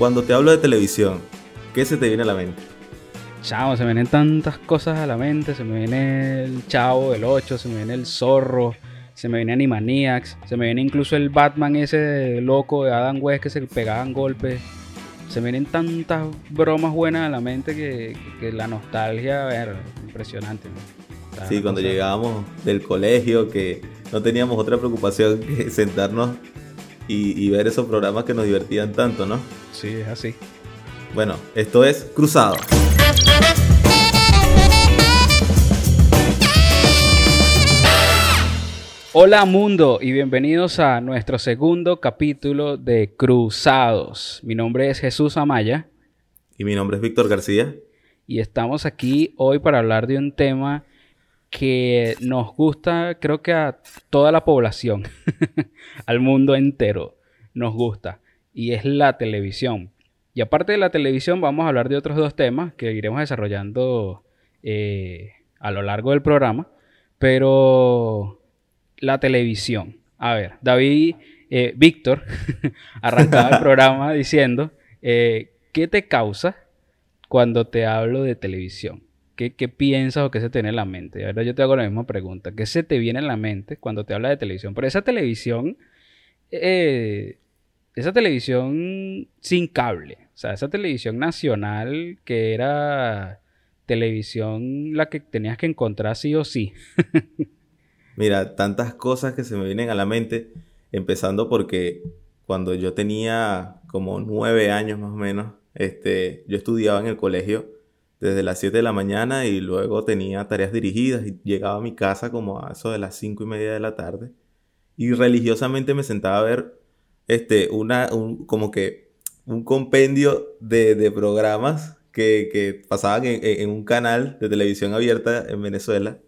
cuando te hablo de televisión, ¿qué se te viene a la mente? Chavo, se me vienen tantas cosas a la mente. Se me viene el Chavo del 8, se me viene el Zorro, se me viene Animaniacs, se me viene incluso el Batman ese loco de Adam West que se pegaban golpes. Se me vienen tantas bromas buenas a la mente que, que la nostalgia, a ver, impresionante. ¿no? Sí, cuando llegábamos del colegio, que no teníamos otra preocupación que sentarnos y, y ver esos programas que nos divertían tanto, ¿no? Sí, es así. Bueno, esto es Cruzado. Hola mundo y bienvenidos a nuestro segundo capítulo de Cruzados. Mi nombre es Jesús Amaya Y mi nombre es Víctor García. y estamos aquí hoy para hablar de un tema que nos gusta, creo que a toda la población, al mundo entero nos gusta, y es la televisión. Y aparte de la televisión, vamos a hablar de otros dos temas que iremos desarrollando eh, a lo largo del programa, pero la televisión. A ver, David, eh, Víctor, arrancaba el programa diciendo, eh, ¿qué te causa cuando te hablo de televisión? ¿Qué, piensas o qué se te viene en la mente? Ahora yo te hago la misma pregunta. ¿Qué se te viene en la mente cuando te habla de televisión? Pero esa televisión, eh, esa televisión sin cable, o sea, esa televisión nacional que era televisión la que tenías que encontrar sí o sí. Mira, tantas cosas que se me vienen a la mente, empezando porque cuando yo tenía como nueve años más o menos, este, yo estudiaba en el colegio desde las 7 de la mañana y luego tenía tareas dirigidas y llegaba a mi casa como a eso de las cinco y media de la tarde y religiosamente me sentaba a ver este, una, un, como que un compendio de, de programas que, que pasaban en un canal de televisión abierta en Venezuela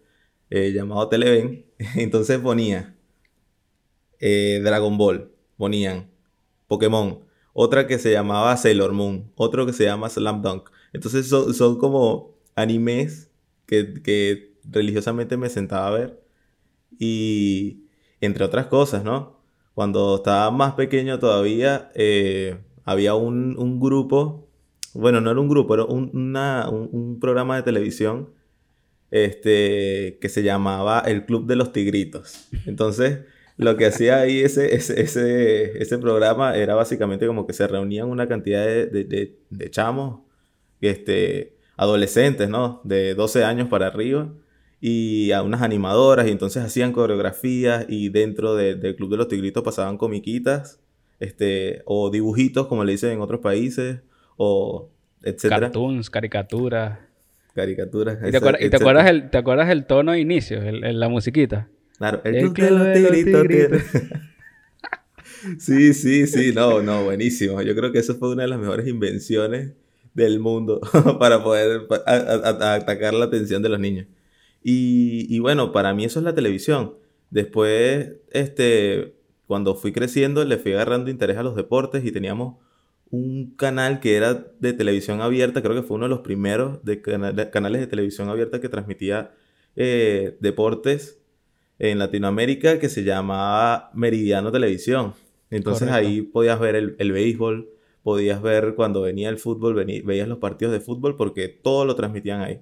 eh, llamado Televen. Entonces ponía eh, Dragon Ball, ponían Pokémon, otra que se llamaba Sailor Moon, otro que se llama Slam Dunk. Entonces son, son como animes que, que religiosamente me sentaba a ver. Y entre otras cosas, ¿no? Cuando estaba más pequeño todavía, eh, había un, un grupo, bueno, no era un grupo, era un, una- un- programa de televisión este, que se llamaba El Club de los Tigritos. Entonces, lo que hacía ahí ese, ese, ese, ese programa era básicamente como que se reunían una cantidad de- de chamos, este, adolescentes, ¿no? De 12 años para arriba, y a unas animadoras, y entonces hacían coreografías, y dentro de- del Club de los Tigritos pasaban comiquitas, este, o dibujitos, como le dicen en otros países, o etcétera. Cartoons, caricaturas. Caricaturas. ¿Y te, acuerdas, y te acuerdas el, te acuerdas el tono de inicio, el- el- la musiquita? Claro, el, El club de los tigritos. tigritos. sí, sí, sí, no, no, buenísimo. Yo creo que eso fue una de las mejores invenciones del mundo para poder pa- a- a- a- atacar la atención de los niños. Y, y bueno, para mí eso es la televisión. Después, este, cuando fui creciendo, le fui agarrando interés a los deportes y teníamos un canal que era de televisión abierta, creo que fue uno de los primeros de cana- de canales de televisión abierta que transmitía eh, deportes en Latinoamérica que se llamaba Meridiano Televisión. Entonces Correcto. ahí podías ver el, el béisbol, podías ver cuando venía el fútbol, vení- veías los partidos de fútbol porque todo lo transmitían ahí.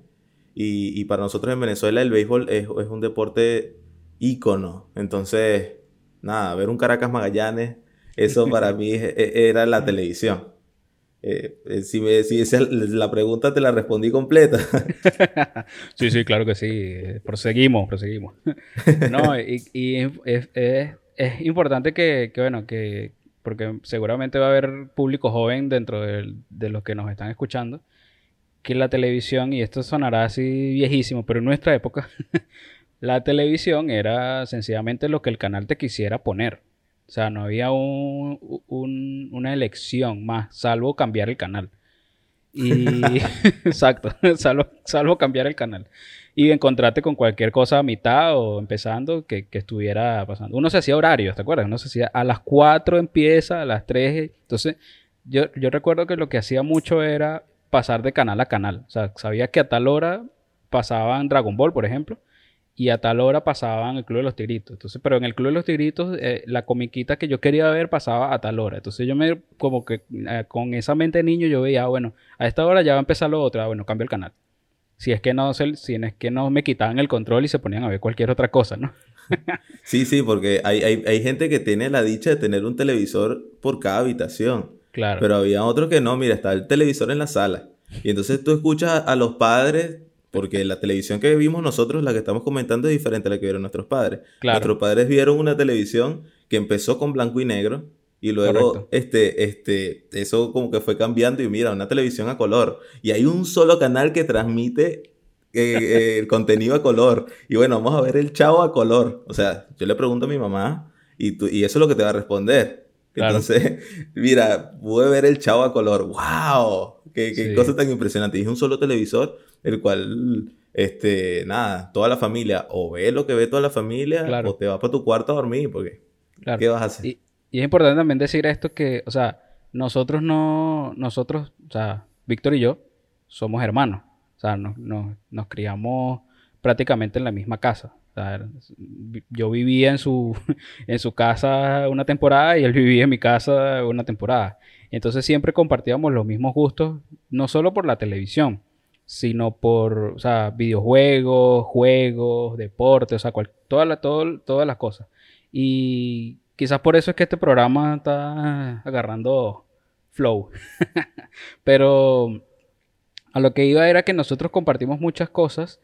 Y, y para nosotros en Venezuela el béisbol es, es un deporte ícono. Entonces, nada, ver un Caracas Magallanes, eso para mí e- era la televisión. Eh, eh, si, me, si esa es la pregunta te la respondí completa. Sí, sí, claro que sí. Proseguimos, proseguimos. No, y, y es- es- es importante que, que, bueno, que, porque seguramente va a haber público joven dentro de, los que nos están escuchando, que la televisión, y esto sonará así viejísimo, pero en nuestra época, la televisión era sencillamente lo que el canal te quisiera poner. O sea, no había un- una elección más, salvo cambiar el canal. Y exacto, salvo, salvo cambiar el canal. Y encontrarte con cualquier cosa a mitad o empezando que, que estuviera pasando. Uno se hacía horarios, ¿te acuerdas? Uno se hacía a las 4 empieza, a las 3. Entonces, yo, yo recuerdo que lo que hacía mucho era pasar de canal a canal. O sea, sabía que a tal hora pasaban Dragon Ball, por ejemplo. Y a tal hora pasaban el Club de los Tigritos. Entonces, pero en el Club de los Tigritos, eh, la comiquita que yo quería ver pasaba a tal hora. Entonces yo me, como que eh, con esa mente de niño, yo veía, ah, bueno, a esta hora ya va a empezar lo otro, ah, bueno, cambio el canal. Si es que no, si es que no me quitaban el control y se ponían a ver cualquier otra cosa, ¿no? sí, sí, porque hay, hay, hay gente que tiene la dicha de tener un televisor por cada habitación. Claro. Pero había otros que no, mira, está el televisor en la sala. Y entonces tú escuchas a los padres porque la televisión que vimos nosotros, la que estamos comentando, es diferente a la que vieron nuestros padres. Nuestros padres vieron una televisión que empezó con blanco y negro y luego este, este, eso como que fue cambiando y mira, una televisión a color. Y hay un solo canal que transmite eh, eh, el contenido a color. Y bueno, vamos a ver el chavo a color. O sea, yo le pregunto a mi mamá y, tú, y eso es lo que te va a responder. Entonces, mira, pude ver el chavo a color. ¡Wow! Qué, qué cosa tan impresionante. Y es un solo televisor, el cual, este, nada, toda la familia, o ve lo que ve toda la familia, o te vas para tu cuarto a dormir, porque, ¿qué vas a hacer? Y, es importante también decir esto que, o sea, nosotros no, nosotros, o sea, Víctor y yo, somos hermanos. O sea, nos, nos criamos prácticamente en la misma casa yo vivía en su, en su casa una temporada y él vivía en mi casa una temporada. Entonces siempre compartíamos los mismos gustos, no solo por la televisión, sino por videojuegos, juegos, deportes, o sea, toda la, todas las cosas. Y quizás por eso es que este programa está agarrando flow. Pero a lo que iba era que nosotros compartimos muchas cosas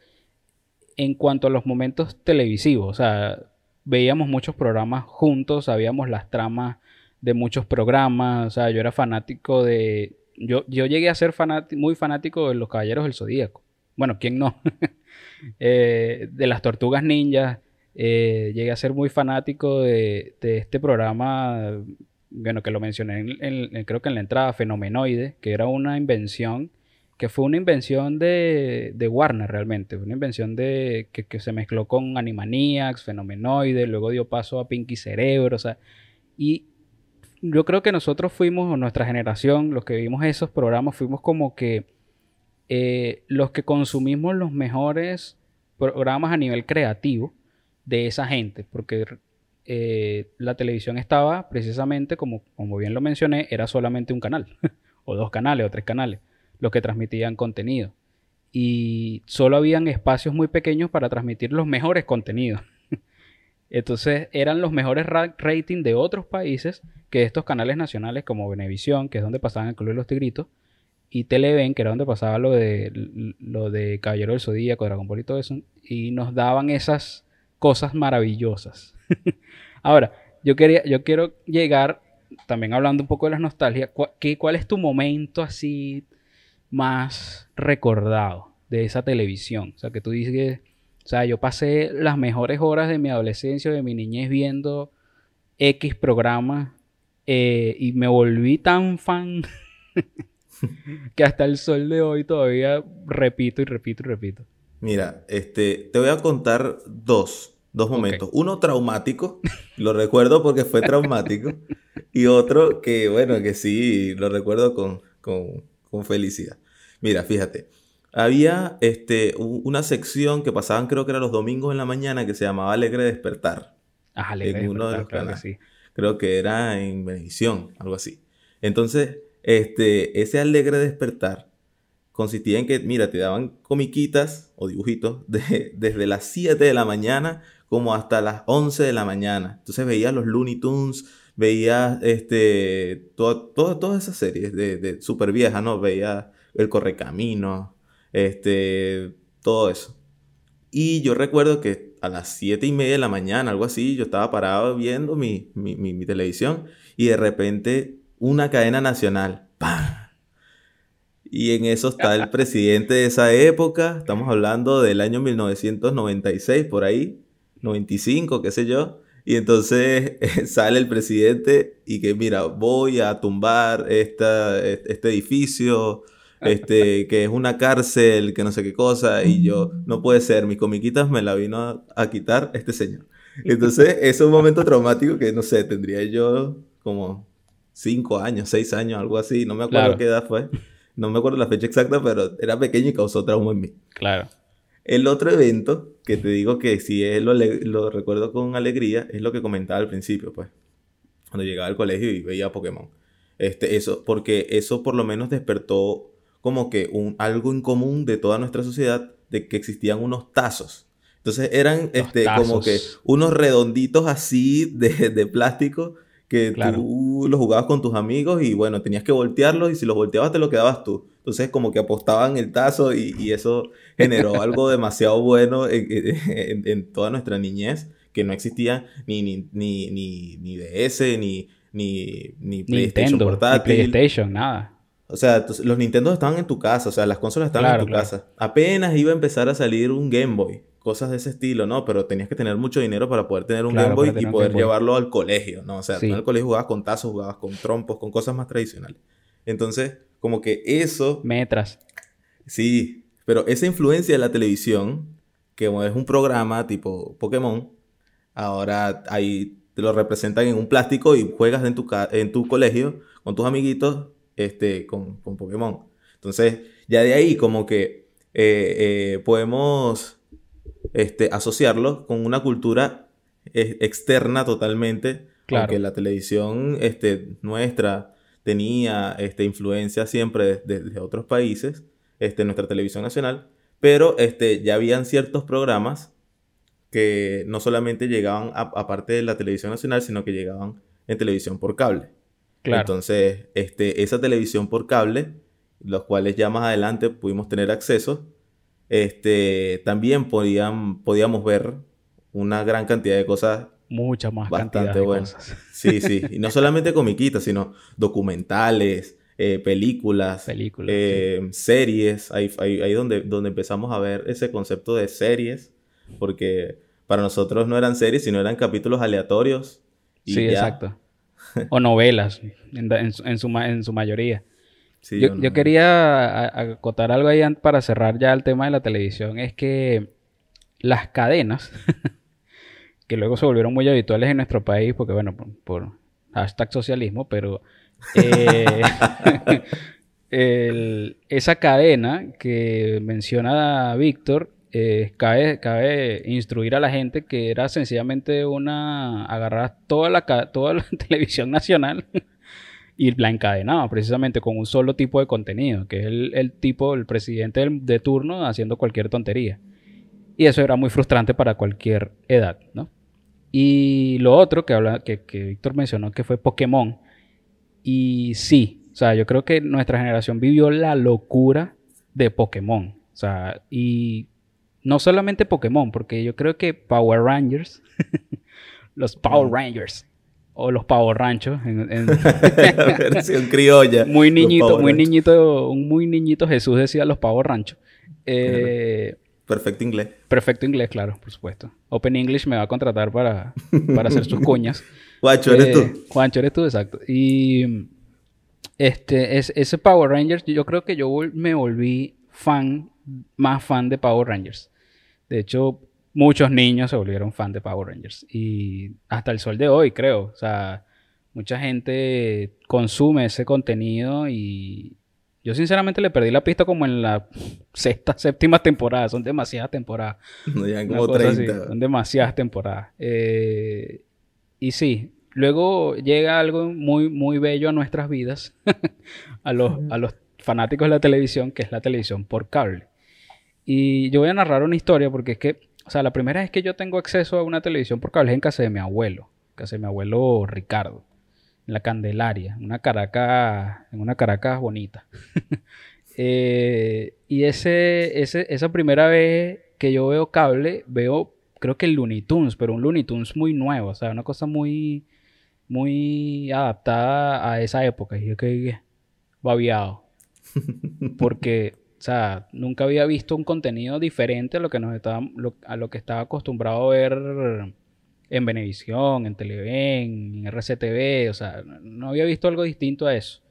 en cuanto a los momentos televisivos. O sea, veíamos muchos programas juntos, sabíamos las tramas de muchos programas. O sea, yo era fanático de. Yo, yo llegué a ser muy fanático de los Caballeros del Zodíaco. Bueno, ¿quién no? Eh, de las Tortugas Ninjas. Eh, llegué a ser muy fanático de, este programa. Bueno, que lo mencioné creo que en la entrada, Fenomenoide, que era una invención que fue una invención de, de Warner realmente, una invención de que, se mezcló con Animaniacs, Fenomenoide, luego dio paso a Pinky Cerebro, o sea, y yo creo que nosotros fuimos, nuestra generación, los que vimos esos programas, fuimos como que eh, los que consumimos los mejores programas a nivel creativo de esa gente, porque eh, la televisión estaba precisamente, como, como bien lo mencioné, era solamente un canal, o dos canales, o tres canales los que transmitían contenido. Y solo habían espacios muy pequeños para transmitir los mejores contenidos. Entonces eran los mejores ratings de otros países que estos canales nacionales como Venevisión, que es donde pasaban el Club de los Tigritos, y Televen, que era donde pasaba lo de, lo de Caballero del Zodíaco, Dragon Ball y todo eso, y nos daban esas cosas maravillosas. Ahora, yo, quería, yo quiero llegar, también hablando un poco de la nostalgia, ¿cuál es tu momento así más recordado de esa televisión. O sea, que tú dices o sea, yo pasé las mejores horas de mi adolescencia, de mi niñez viendo X programa eh, y me volví tan fan que hasta el sol de hoy todavía repito y repito y repito. Mira, este, te voy a contar dos, dos momentos. Uno traumático, lo recuerdo porque fue traumático, y otro que, bueno, que sí, lo recuerdo con, con con felicidad. Mira, fíjate. Había este, una sección que pasaban, creo que era los domingos en la mañana, que se llamaba Alegre Despertar. Ah, Alegre en uno de los canales. Que Creo que era en Benevisión, algo así. Entonces, este, ese Alegre Despertar consistía en que, mira, te daban comiquitas o dibujitos desde las 7 de la mañana como hasta las 11 de la mañana. Entonces veías los Looney Tunes, veía este, todas esas series de, de súper viejas, ¿no? Veía El Correcamino, este, todo eso. Y yo recuerdo que a las siete y media de la mañana, algo así, yo estaba parado viendo mi, mi, televisión y de repente una cadena nacional, ¡pam! Y en eso está el presidente de esa época, estamos hablando del año 1996, por ahí, 95, qué sé yo. Y entonces sale el presidente y que, mira, voy a tumbar esta, este edificio, este, que es una cárcel, que no sé qué cosa, y yo, no puede ser, mis comiquitas me la vino a, quitar este señor. Entonces, es un momento traumático que, no sé, tendría yo como cinco años, seis años, algo así, no me acuerdo qué edad fue, no me acuerdo la fecha exacta, pero era pequeño y causó trauma en mí. Claro. El otro evento, que te digo que si es lo, lo recuerdo con alegría, es lo que comentaba al principio, pues. Cuando llegaba al colegio y veía Pokémon. Este, eso, porque eso por lo menos despertó como que un, algo en común de toda nuestra sociedad, de que existían unos tazos. Entonces eran este, como que unos redonditos así de, de plástico que tú los jugabas con tus amigos y bueno, tenías que voltearlos y si los volteabas te lo quedabas tú. Entonces como que apostaban el tazo y, eso generó algo demasiado bueno en, toda nuestra niñez, que no existía ni, ni, ni, ni, ni DS, ni, ni, ni PlayStation portátil. Ni PlayStation, nada. O sea, los Nintendo estaban en tu casa, o sea, las consolas estaban en tu casa. Apenas iba a empezar a salir un Game Boy, cosas de ese estilo, ¿no? Pero tenías que tener mucho dinero para poder tener un Game Boy y poder llevarlo al colegio, ¿no? O sea, tú en el colegio jugabas con tazos, jugabas con trompos, con cosas más tradicionales. Entonces, como que eso... Metras. Sí, pero esa influencia de la televisión, que es un programa tipo Pokémon, ahora ahí te lo representan en un plástico y juegas en tu, en tu colegio con tus amiguitos este, con, con Pokémon. Entonces, ya de ahí como que eh, eh, podemos este, asociarlo con una cultura eh, externa totalmente. Claro. Porque la televisión este, nuestra tenía este, influencia siempre desde otros países, este, nuestra televisión nacional, pero este, ya habían ciertos programas que no solamente llegaban aparte de la televisión nacional, sino que llegaban en televisión por cable. Entonces, este, esa televisión por cable, los cuales ya más adelante pudimos tener acceso, este, también podían, podíamos ver una gran cantidad de cosas. Muchas más bastante buenas. Sí, sí. Y no solamente comiquitas, sino documentales, eh, películas, películas eh, series. Ahí, ahí, donde, donde empezamos a ver ese concepto de series, porque para nosotros no eran series, sino eran capítulos aleatorios. sí, exacto. o novelas, en, su, en su mayoría. yo, quería acotar algo ahí para cerrar ya el tema de la televisión. Es que las cadenas, que luego se volvieron muy habituales en nuestro país, porque bueno, por, hashtag socialismo, pero eh, esa cadena que menciona Víctor eh, cabe, cabe, instruir a la gente que era sencillamente una agarrar toda la, toda la televisión nacional y la encadenaba precisamente con un solo tipo de contenido, que es el, tipo, el presidente de turno haciendo cualquier tontería. Y eso era muy frustrante para cualquier edad, ¿no? Y lo otro que, habla, que, que Víctor mencionó que fue Pokémon. Y sí, o sea, yo creo que nuestra generación vivió la locura de Pokémon. O sea, y no solamente Pokémon, porque yo creo que Power Rangers, los Power Rangers, o los Power Ranchos, en, versión criolla. Muy niñito, muy niñito, un muy niñito Jesús decía los Power Ranchos. Eh, perfecto inglés. Perfecto inglés, claro, por supuesto. Open English me va a contratar para, para hacer sus cuñas. Juancho, eres tú. Eh, Juancho, eres tú, exacto. Y este, es, ese Power Rangers, yo creo que yo me volví fan, más fan de Power Rangers. De hecho, muchos niños se volvieron fan de Power Rangers. Y hasta el sol de hoy, creo. O sea, mucha gente consume ese contenido y yo sinceramente le perdí la pista como en la sexta, séptima temporada. Son demasiadas temporadas. No llegan como 30. Son demasiadas temporadas. Eh, y sí, luego llega algo muy, muy bello a nuestras vidas, a, los, a los fanáticos de la televisión, que es la televisión por cable. Y yo voy a narrar una historia porque es que, o sea, la primera vez que yo tengo acceso a una televisión por cable es en casa de mi abuelo, casa de mi abuelo Ricardo, en la Candelaria, una Caracas, en una Caracas bonita. Eh, y ese, ese, esa primera vez que yo veo cable, veo, creo que el Looney Tunes, pero un Looney Tunes muy nuevo, o sea, una cosa muy, muy adaptada a esa época. Y yo que babiado. Porque o sea, nunca había visto un contenido diferente a lo que nos estaba, a lo que estaba acostumbrado a ver en Venevisión, en Televen, en RCTV, o sea, no había visto algo distinto a eso.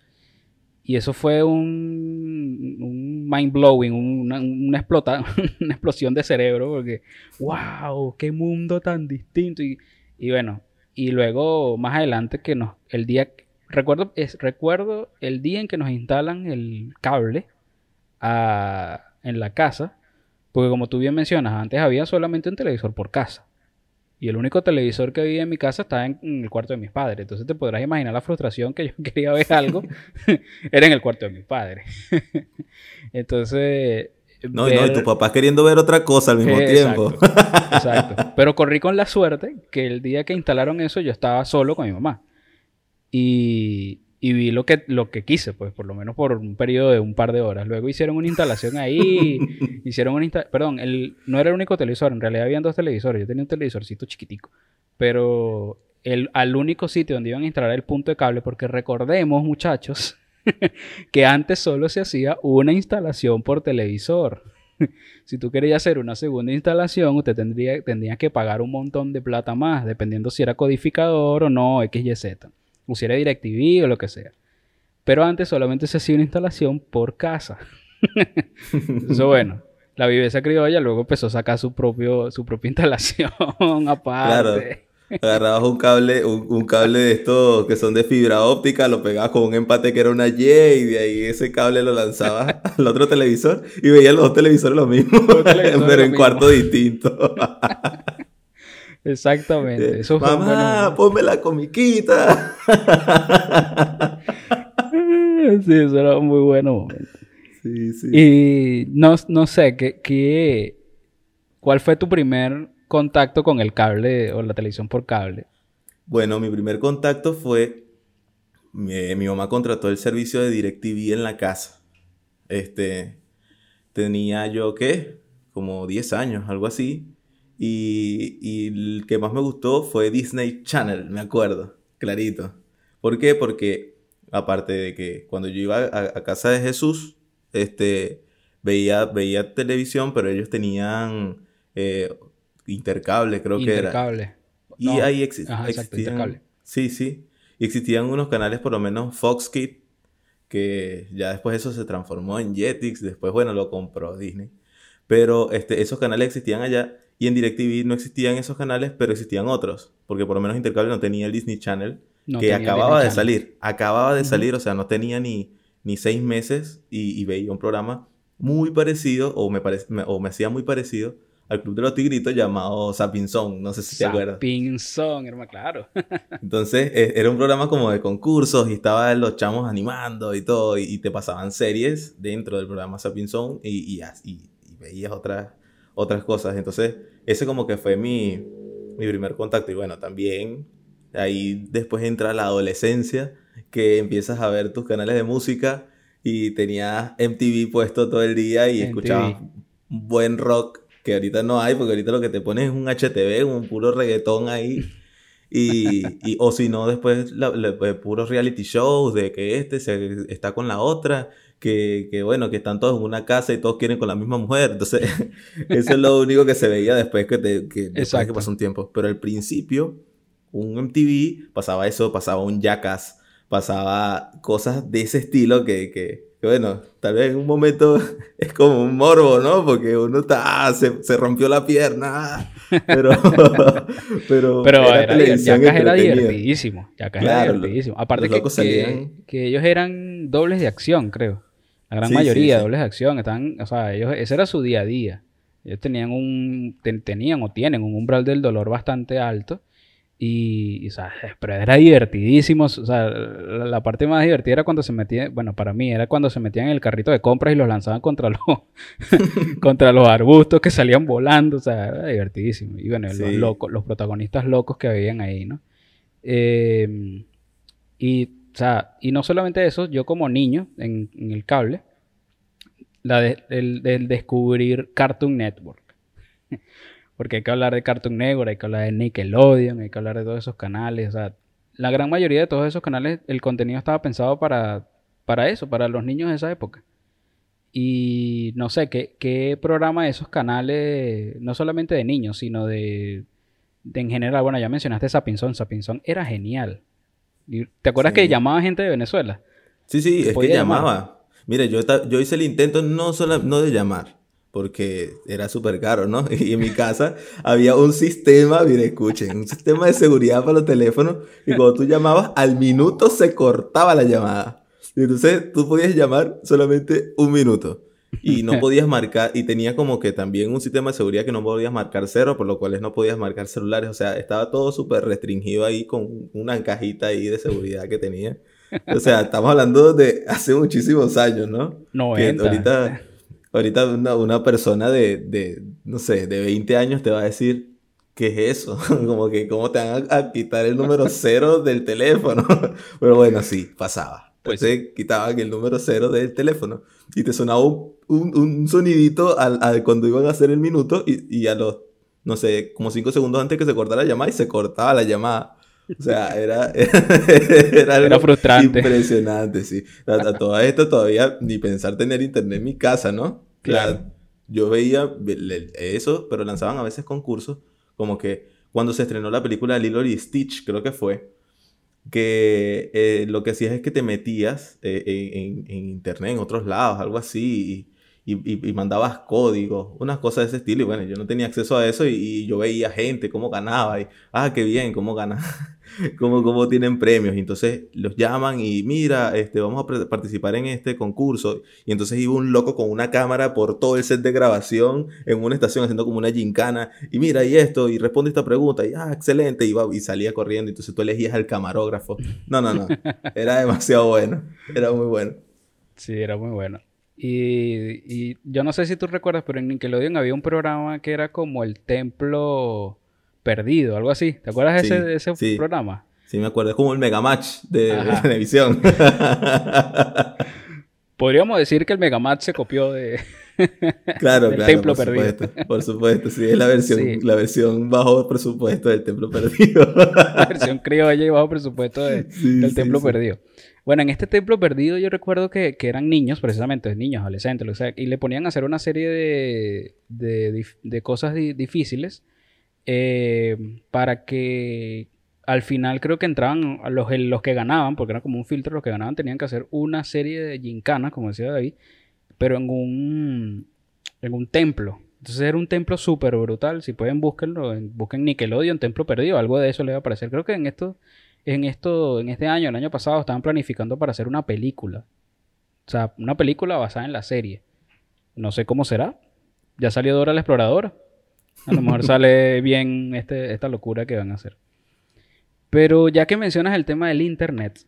Y eso fue un, un mind blowing, una, una, explota, una explosión de cerebro, porque, wow, qué mundo tan distinto. Y, y bueno, y luego más adelante que nos, el día, recuerdo, es, recuerdo el día en que nos instalan el cable en la casa, Porque como tú bien mencionas, antes había solamente un televisor por casa. Y el único televisor que había en mi casa estaba en, el cuarto de mis padres. Entonces te podrás imaginar la frustración que yo quería ver algo. era en el cuarto de mis padres. Entonces... No, no, y tu papá queriendo ver otra cosa al mismo tiempo. exacto. Pero corrí con la suerte que el día que instalaron eso yo estaba solo con mi mamá. Y, y vi lo que, lo que quise, pues por lo menos por un periodo de un par de horas. Luego hicieron una instalación ahí, hicieron una instalación, perdón, el, no era el único televisor, en realidad habían dos televisores, yo tenía un televisorcito chiquitico, pero el, al único sitio donde iban a instalar el punto de cable, porque recordemos muchachos, que antes solo se hacía una instalación por televisor. si tú querías hacer una segunda instalación, usted tendría, tendría que pagar un montón de plata más, dependiendo si era codificador o no, XYZ pusiera DirecTV o lo que sea. Pero antes solamente se hacía una instalación por casa. Eso bueno, la viveza criolla luego empezó a sacar su propio su propia instalación aparte. Claro. Agarrabas un cable, un, cable de estos que son de fibra óptica, lo pegabas con un empate que era una Y y de ahí ese cable lo lanzabas al otro televisor y veías los dos televisores lo mismo, pero en cuartos distintos. Exactamente. Eso Mamá, ponme la comiquita. sí, eso era un muy bueno Sí, sí. Y no, no sé, ¿qué, ¿qué, cuál fue tu primer contacto con el cable o la televisión por cable? Bueno, mi primer contacto fue. Mi, mi mamá contrató el servicio de DirecTV en la casa. Este. Tenía yo, ¿qué? Como 10 años, algo así. Y, el que más me gustó fue Disney Channel, me acuerdo, clarito. ¿Por qué? Porque aparte de que cuando yo iba a, casa de Jesús, este, veía, veía televisión, pero ellos tenían eh, intercable, creo que era. Intercable. Y ahí existían... Sí, sí. Y existían unos canales, por lo menos Fox Kids, que ya después eso se transformó en Jetix, después, bueno, lo compró Disney. Pero este, esos canales existían allá y en DirecTV no existían esos canales, pero existían otros. Porque por lo menos Intercable no tenía el Disney Channel, que acababa de salir. Acababa de salir, o sea, no tenía ni, ni seis meses y, veía un programa muy parecido, o me, o me hacía muy parecido, al Club de los Tigritos llamado Sapinson. No sé si te acuerdas. Sapinson, hermano, claro. Entonces, e, era un programa como de concursos y estaban los chamos animando y todo, y, te pasaban series dentro del programa Sapinson y, y, y veías otras otras cosas. Entonces, ese como que fue mi, mi primer contacto. Y bueno, también ahí después entra la adolescencia, que empiezas a ver tus canales de música y tenías MTV puesto todo el día y escuchabas buen rock, que ahorita no hay, porque ahorita lo que te pones es un HTV, un puro reggaetón ahí. Y, y, o si no, después la, puros reality shows de que este se, está con la otra que, que, bueno, que están todos en una casa y todos quieren con la misma mujer. Entonces, eso es lo único que se veía después que, te, que, después que pasó un tiempo. Pero al principio, un MTV pasaba eso, pasaba un Jackass, pasaba cosas de ese estilo que, que, bueno, tal vez en un momento es como un morbo, ¿no? Porque uno está, ah, se, se rompió la pierna, pero, pero, pero era, era divertidísimo, Jackass era divertidísimo. Aparte que, que ellos eran dobles de acción, creo. La gran mayoría de dobles de acción están, o sea, ellos, ese era su día a día. Ellos tenían un, tenían o tienen un umbral del dolor bastante alto. Y, o sea, pero era divertidísimo. O sea, la, parte más divertida era cuando se metían, bueno, para mí era cuando se metían en el carrito de compras y los lanzaban contra los, contra los arbustos que salían volando. O sea, era divertidísimo. Y bueno, los locos, los protagonistas locos que habían ahí, ¿no? Eh, y o sea, y no solamente eso, yo como niño en, el cable, la el, descubrir Cartoon Network. Porque hay que hablar de Cartoon Network, hay que hablar de Nickelodeon, hay que hablar de todos esos canales. O sea, la gran mayoría de todos esos canales, el contenido estaba pensado para, para eso, para los niños de esa época. Y no sé, ¿qué, qué programa de esos canales, no solamente de niños, sino de, de en general, bueno, ya mencionaste Sapinson, Sapinson era genial. ¿Te acuerdas que llamaba gente de Venezuela? Sí, sí, es que llamaba. Mire, yo, yo hice el intento no, solo, no de llamar, porque era súper caro, ¿no? Y en mi casa había un sistema, mire, escuchen, un sistema de seguridad para los teléfonos, y cuando tú llamabas, al minuto se cortaba la llamada. Y entonces tú podías llamar solamente un minuto. Y no podías marcar, y tenía como que también un sistema de seguridad que no podías marcar cero, por lo cual no podías marcar celulares, o sea, estaba todo súper restringido ahí con una cajita ahí de seguridad que tenía. O sea, estamos hablando de hace muchísimos años, ¿no? 90. ahorita, ahorita una, una persona de, de, no sé, de 20 años te va a decir, ¿qué es eso? Como que, ¿cómo te van a, quitar el número cero del teléfono? Pero bueno, sí, pasaba. Pues se quitaban el número cero del teléfono y te sonaba un, un, sonidito al, al, cuando iban a hacer el minuto y, y, a los, no sé, como cinco segundos antes que se cortara la llamada y se cortaba la llamada. O sea, era, era, era frustrante. Impresionante, sí. A, todo esto todavía ni pensar tener internet en mi casa, ¿no? Claro. yo veía eso, pero lanzaban a veces concursos, como que cuando se estrenó la película Lilo y Stitch, creo que fue, que eh, lo que hacías es que te metías eh, en, en, internet, en otros lados, algo así, y, y, mandabas códigos, unas cosas de ese estilo. Y bueno, yo no tenía acceso a eso y, yo veía gente, cómo ganaba. Y, ah, qué bien, cómo gana, cómo, cómo tienen premios. Y entonces los llaman y mira, este, vamos a participar en este concurso. Y entonces iba un loco con una cámara por todo el set de grabación en una estación haciendo como una gincana. Y mira, y esto, y responde esta pregunta. Y ah, excelente. Y, iba, y salía corriendo. Entonces tú elegías al camarógrafo. No, no, no. Era demasiado bueno. Era muy bueno. Sí, era muy bueno. Y, y, yo no sé si tú recuerdas, pero en Nickelodeon había un programa que era como el Templo Perdido, algo así. ¿Te acuerdas de ese, ese programa? Sí, me acuerdo. Es como el Megamatch de, de televisión. Podríamos decir que el Megamatch se copió de... Claro, claro. Templo por Perdido. Supuesto, por supuesto, sí, es la versión, la versión bajo presupuesto del Templo Perdido. la versión criolla y bajo presupuesto del Templo Perdido. Bueno, en este templo perdido yo recuerdo que, eran niños, precisamente, niños, adolescentes, o sea, y le ponían a hacer una serie de, de, cosas difíciles eh, para que al final creo que entraban los, los que ganaban, porque era como un filtro, los que ganaban tenían que hacer una serie de gincanas, como decía David, pero en un, en un templo. Entonces era un templo súper brutal. Si pueden, búsquenlo. Busquen Nickelodeon, Templo Perdido. Algo de eso les va a aparecer. Creo que en esto en esto, en este año, el año pasado, estaban planificando para hacer una película. O sea, una película basada en la serie. No sé cómo será. Ya salió Dora la Exploradora. A lo mejor sale bien este, esta locura que van a hacer. Pero ya que mencionas el tema del internet,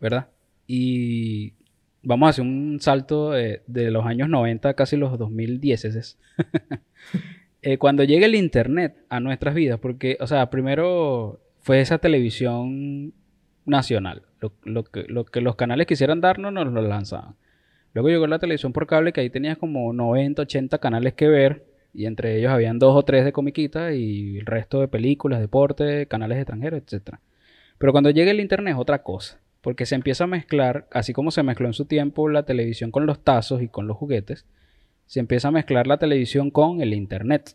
¿verdad? Y vamos a hacer un salto de, los años 90 casi los 2010. Es. eh, cuando llegue el internet a nuestras vidas, porque, o sea, primero fue esa televisión nacional. Lo, que, lo que los canales quisieran darnos nos lo lanzaban. Luego llegó la televisión por cable que ahí tenías como 90, 80 canales que ver. Y entre ellos habían dos o tres de comiquita y el resto de películas, deporte, canales extranjeros, etc. Pero cuando llega el internet es otra cosa. Porque se empieza a mezclar, así como se mezcló en su tiempo la televisión con los tazos y con los juguetes, se empieza a mezclar la televisión con el internet.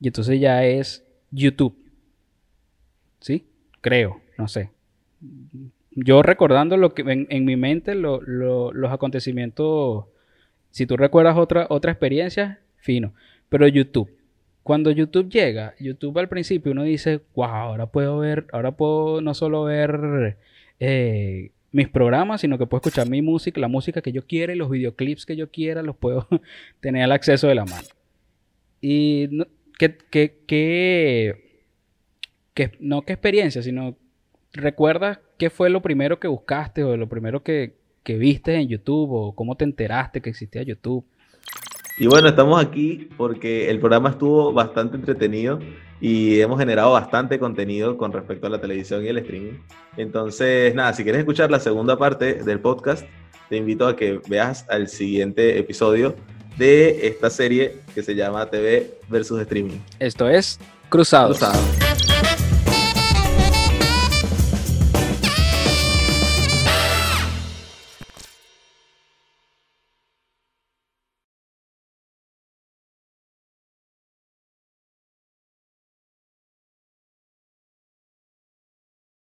Y entonces ya es YouTube. ¿Sí? Creo, no sé. Yo recordando lo que en, mi mente los acontecimientos, si tú recuerdas otra, otra experiencia, fino. Pero YouTube, cuando YouTube llega, YouTube al principio uno dice, wow, ahora puedo ver, ahora puedo no solo ver eh, mis programas, sino que puedo escuchar mi música, la música que yo quiera y los videoclips que yo quiera, los puedo tener al acceso de la mano. Y ¿qué, qué, qué que, no qué experiencia, sino recuerdas qué fue lo primero que buscaste o lo primero que, que viste en YouTube o cómo te enteraste que existía YouTube. Y bueno, estamos aquí porque el programa estuvo bastante entretenido y hemos generado bastante contenido con respecto a la televisión y el streaming. Entonces, nada, si quieres escuchar la segunda parte del podcast, te invito a que veas al siguiente episodio de esta serie que se llama TV versus Streaming. Esto es Cruzados. Cruzados.